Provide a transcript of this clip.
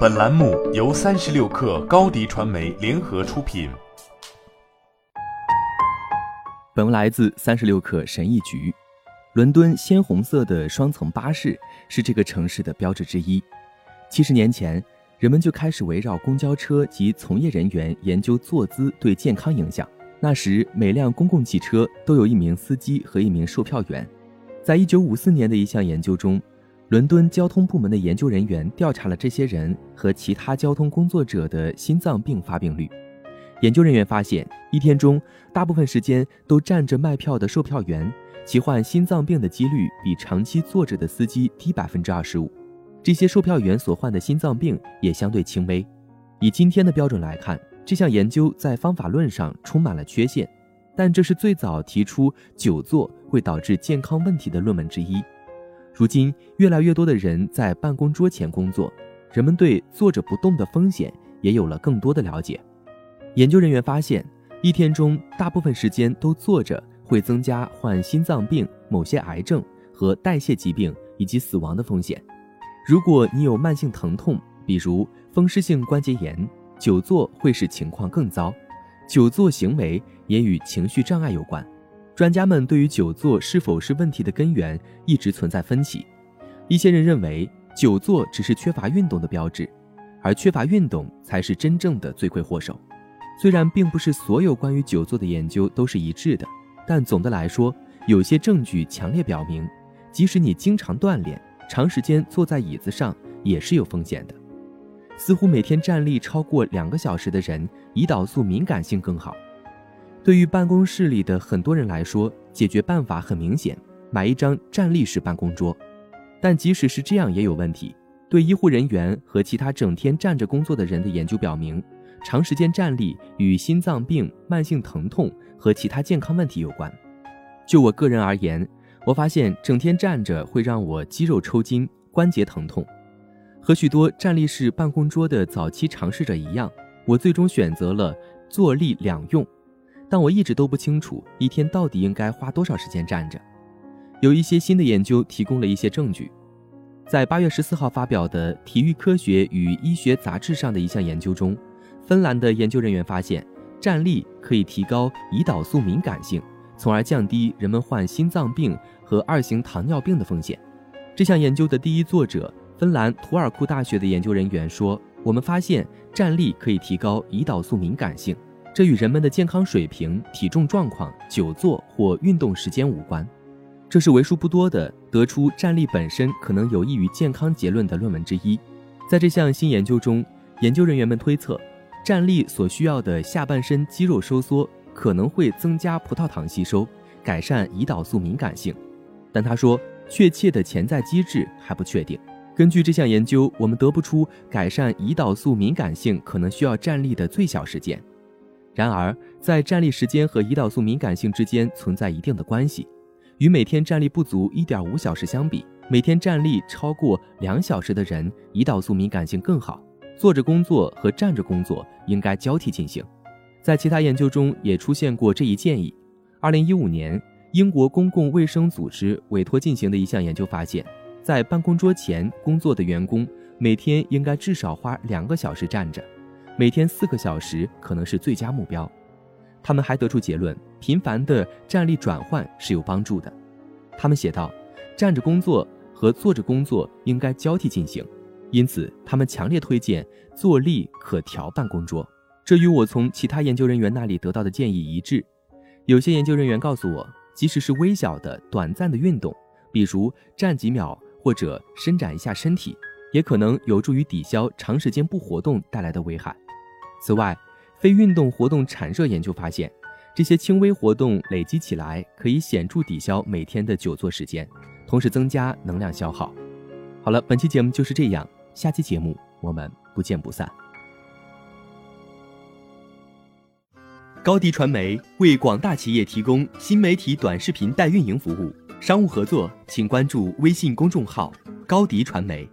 本栏目由三十六氪高低传媒联合出品。本文来自三十六氪神译局。伦敦鲜红色的双层巴士是这个城市的标志之一。七十年前，人们就开始围绕公交车及从业人员研究坐姿对健康影响。那时，每辆公共汽车都有一名司机和一名售票员。在一九五四年的一项研究中，伦敦交通部门的研究人员调查了这些人和其他交通工作者的心脏病发病率。研究人员发现，一天中大部分时间都站着卖票的售票员，其患心脏病的几率比长期坐着的司机低百分之二十五。这些售票员所患的心脏病也相对轻微。以今天的标准来看，这项研究在方法论上充满了缺陷。但这是最早提出久坐会导致健康问题的论文之一。如今，越来越多的人在办公桌前工作，人们对坐着不动的风险也有了更多的了解。研究人员发现，一天中大部分时间都坐着会增加患心脏病、某些癌症和代谢疾病以及死亡的风险。如果你有慢性疼痛，比如风湿性关节炎，久坐会使情况更糟。久坐行为也与情绪障碍有关，专家们对于久坐是否是问题的根源一直存在分歧。一些人认为久坐只是缺乏运动的标志，而缺乏运动才是真正的罪魁祸首。虽然并不是所有关于久坐的研究都是一致的，但总的来说，有些证据强烈表明，即使你经常锻炼，长时间坐在椅子上也是有风险的。似乎每天站立超过两个小时的人，胰岛素敏感性更好。对于办公室里的很多人来说，解决办法很明显：买一张站立式办公桌。但即使是这样，也有问题。对医护人员和其他整天站着工作的人的研究表明，长时间站立与心脏病、慢性疼痛和其他健康问题有关。就我个人而言，我发现整天站着会让我肌肉抽筋、关节疼痛。和许多站立式办公桌的早期尝试者一样，我最终选择了坐立两用。但我一直都不清楚一天到底应该花多少时间站着。有一些新的研究提供了一些证据。在八月十四号发表的《体育科学与医学杂志》上的一项研究中，芬兰的研究人员发现，站立可以提高胰岛素敏感性，从而降低人们患心脏病和二型糖尿病的风险。这项研究的第一作者。芬兰图尔库大学的研究人员说：“我们发现站立可以提高胰岛素敏感性，这与人们的健康水平、体重状况、久坐或运动时间无关。这是为数不多的得出站立本身可能有益于健康结论的论文之一。在这项新研究中，研究人员们推测，站立所需要的下半身肌肉收缩可能会增加葡萄糖吸收，改善胰岛素敏感性。但他说，确切的潜在机制还不确定。”根据这项研究，我们得不出改善胰岛素敏感性可能需要站立的最小时间。然而，在站立时间和胰岛素敏感性之间存在一定的关系。与每天站立不足1.5小时相比，每天站立超过两小时的人，胰岛素敏感性更好。坐着工作和站着工作应该交替进行。在其他研究中也出现过这一建议。2015年，英国公共卫生组织委托进行的一项研究发现。在办公桌前工作的员工每天应该至少花两个小时站着，每天四个小时可能是最佳目标。他们还得出结论：频繁的站立转换是有帮助的。他们写道：站着工作和坐着工作应该交替进行，因此他们强烈推荐坐立可调办公桌。这与我从其他研究人员那里得到的建议一致。有些研究人员告诉我，即使是微小的短暂的运动，比如站几秒。或者伸展一下身体，也可能有助于抵消长时间不活动带来的危害。此外，非运动活动产热研究发现，这些轻微活动累积起来可以显著抵消每天的久坐时间，同时增加能量消耗。好了，本期节目就是这样，下期节目我们不见不散。高迪传媒为广大企业提供新媒体短视频代运营服务。商务合作，请关注微信公众号“高迪传媒”。